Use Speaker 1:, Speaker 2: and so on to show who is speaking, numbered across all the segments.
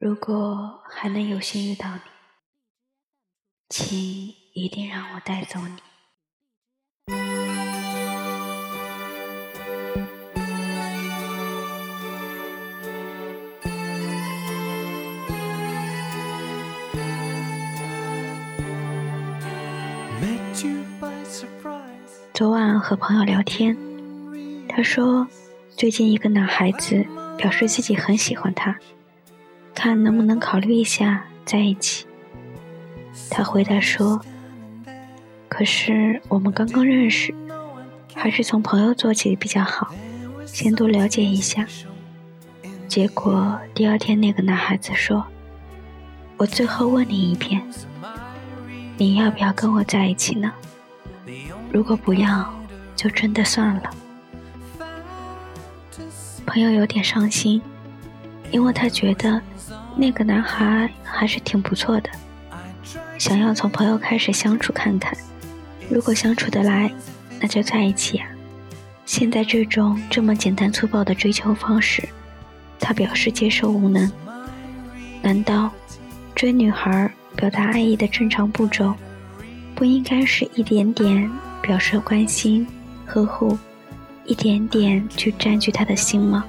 Speaker 1: 如果还能有幸遇到你，请一定让我带走你。昨晚和朋友聊天，他说最近一个男孩子表示自己很喜欢他。看能不能考虑一下在一起。他回答说：“可是我们刚刚认识，还是从朋友做起比较好，先多了解一下。”结果第二天，那个男孩子说：“我最后问你一遍，你要不要跟我在一起呢？如果不要，就真的算了。”朋友有点伤心，因为他觉得。那个男孩还是挺不错的，想要从朋友开始相处看看，如果相处得来，那就在一起呀。现在这种这么简单粗暴的追求方式，他表示接受无能。难道追女孩表达爱意的正常步骤，不应该是一点点表示关心、呵护，一点点去占据他的心吗？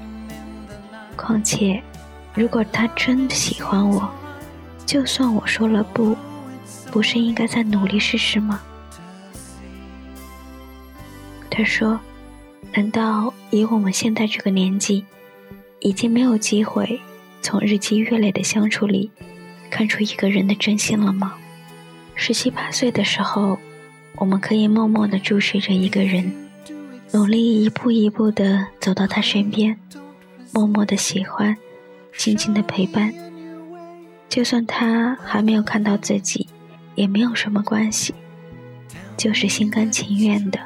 Speaker 1: 况且。如果他真的喜欢我，就算我说了不，不是应该再努力试试吗？他说：“难道以我们现在这个年纪，已经没有机会从日积月累的相处里看出一个人的真心了吗？十七八岁的时候，我们可以默默的注视着一个人，努力一步一步的走到他身边，默默的喜欢。”静静的陪伴，就算他还没有看到自己，也没有什么关系，就是心甘情愿的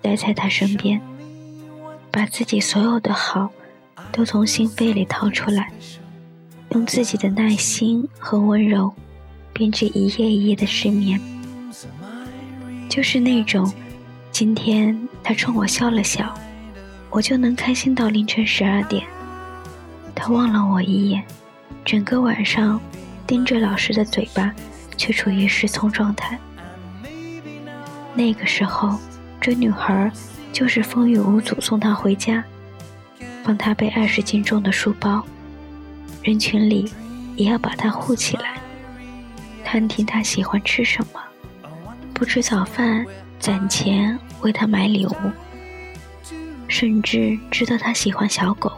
Speaker 1: 待在他身边，把自己所有的好都从心扉里掏出来，用自己的耐心和温柔编织一夜一夜的失眠，就是那种今天他冲我笑了笑，我就能开心到凌晨十二点。他望了我一眼，整个晚上盯着老师的嘴巴，却处于失聪状态。那个时候，追女孩就是风雨无阻送她回家，帮她背二十斤重的书包，人群里也要把她护起来，探听她喜欢吃什么，不吃早饭攒钱为她买礼物，甚至知道她喜欢小狗。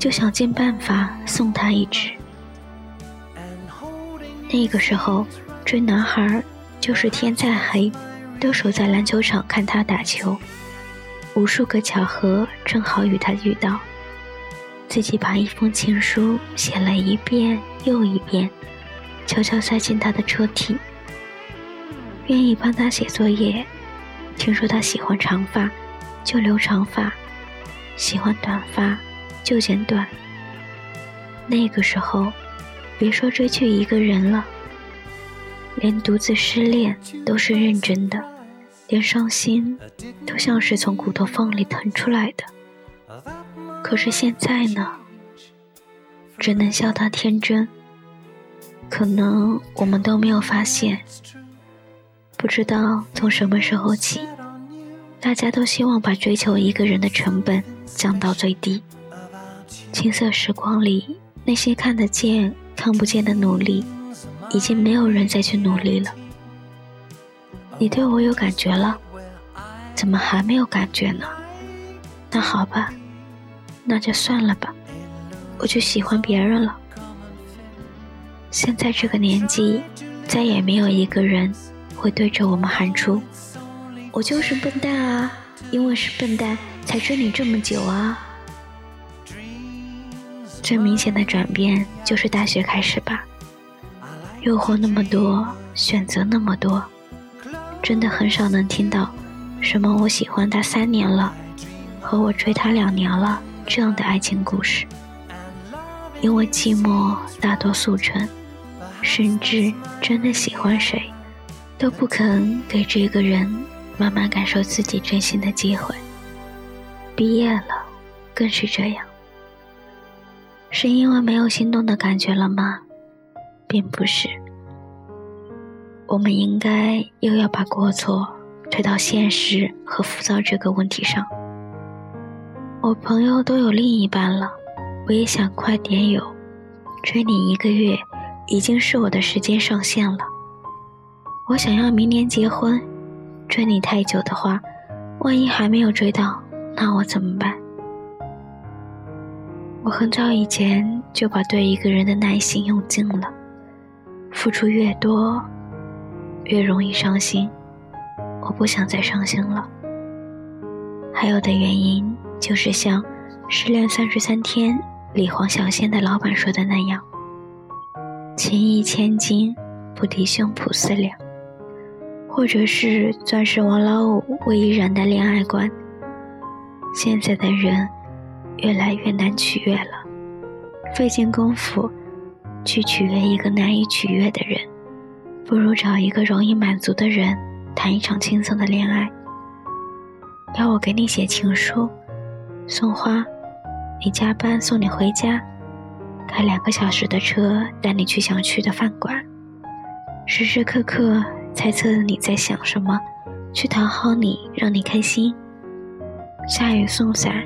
Speaker 1: 就想尽办法送他一只。那个时候追男孩，就是天再黑，都守在篮球场看他打球。无数个巧合正好与他遇到，自己把一封情书写了一遍又一遍，悄悄塞进他的车屉。愿意帮他写作业，听说他喜欢长发，就留长发；喜欢短发。就剪短。那个时候，别说追去一个人了，连独自失恋都是认真的，连伤心都像是从骨头缝里腾出来的。可是现在呢，只能笑他天真。可能我们都没有发现，不知道从什么时候起，大家都希望把追求一个人的成本降到最低。青涩时光里，那些看得见、看不见的努力，已经没有人再去努力了。你对我有感觉了，怎么还没有感觉呢？那好吧，那就算了吧，我就喜欢别人了。现在这个年纪，再也没有一个人会对着我们喊出：“我就是笨蛋啊，因为是笨蛋才追你这么久啊。”最明显的转变就是大学开始吧，诱惑那么多，选择那么多，真的很少能听到什么“我喜欢他三年了”和“我追他两年了”这样的爱情故事。因为寂寞大多速成，甚至真的喜欢谁，都不肯给这个人慢慢感受自己真心的机会。毕业了，更是这样。是因为没有心动的感觉了吗？并不是。我们应该又要把过错推到现实和浮躁这个问题上。我朋友都有另一半了，我也想快点有。追你一个月，已经是我的时间上限了。我想要明年结婚，追你太久的话，万一还没有追到，那我怎么办？我很早以前就把对一个人的耐心用尽了，付出越多。越容易伤心，我不想再伤心了。还有的原因就是像《失恋三十三天》里黄小仙的老板说的那样：“情义千金，不敌胸脯四两。”或者是钻石王老五魏依然的恋爱观。现在的人越来越难取悦了，费尽功夫去取悦一个难以取悦的人。不如找一个容易满足的人，谈一场轻松的恋爱。要我给你写情书，送花，你加班送你回家，开两个小时的车带你去想去的饭馆，时时刻刻猜测你在想什么，去讨好你，让你开心。下雨送伞，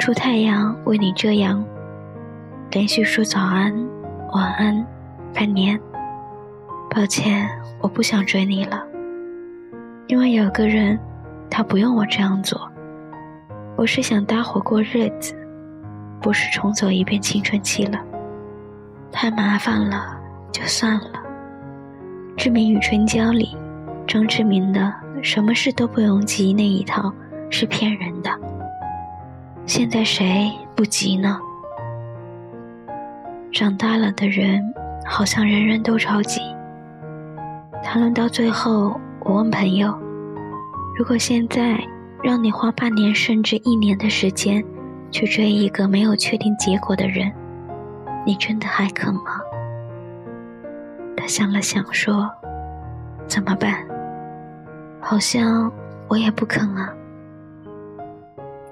Speaker 1: 出太阳为你遮阳，连续说早安、晚安，拜年。抱歉，我不想追你了，因为有个人，他不用我这样做。我是想搭伙过日子，不是重走一遍青春期了。太麻烦了，就算了。《志明与春娇》里，张志明的“什么事都不用急”那一套是骗人的。现在谁不急呢？长大了的人，好像人人都着急。谈论到最后，我问朋友：“如果现在让你花半年甚至一年的时间去追一个没有确定结果的人，你真的还肯吗？”他想了想说：“怎么办？好像我也不肯啊。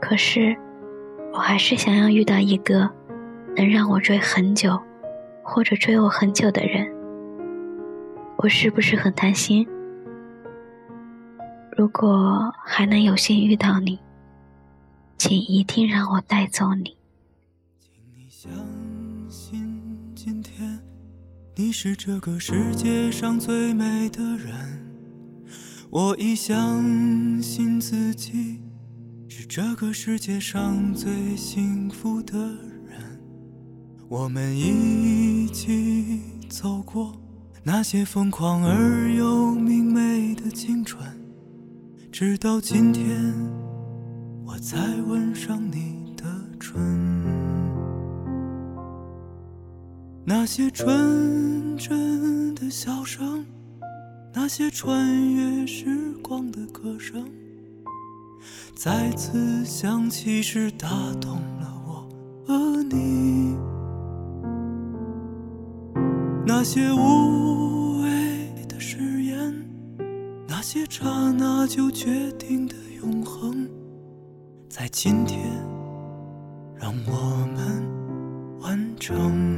Speaker 1: 可是，我还是想要遇到一个能让我追很久，或者追我很久的人。”我是不是很贪心？如果还能有幸遇到你，请一定让我带走你。
Speaker 2: 请你相信，今天你是这个世界上最美的人。我已相信自己是这个世界上最幸福的人。我们一起走过。那些疯狂而又明媚的青春，直到今天，我才吻上你的唇。那些纯真的笑声，那些穿越时光的歌声，再次响起时，打动了我和你。那些无谓的誓言，那些刹那就决定的永恒，在今天让我们完成。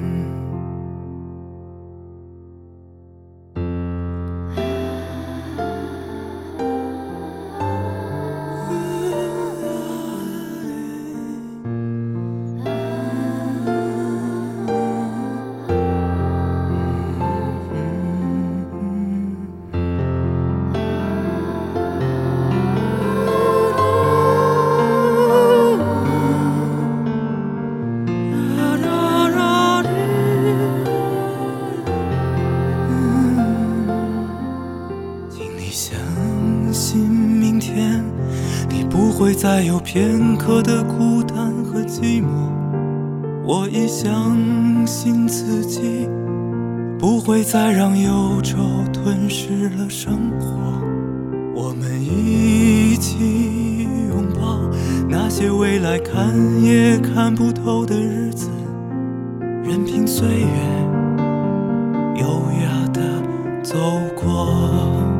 Speaker 2: 再有片刻的孤单和寂寞，我已相信自己不会再让忧愁吞噬了生活。我们一起拥抱那些未来看也看不透的日子，任凭岁月优雅地走过。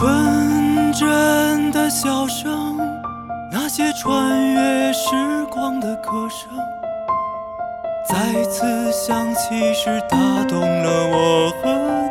Speaker 2: 纯真的笑声，那些穿越时光的歌声，再次响起时打动了我和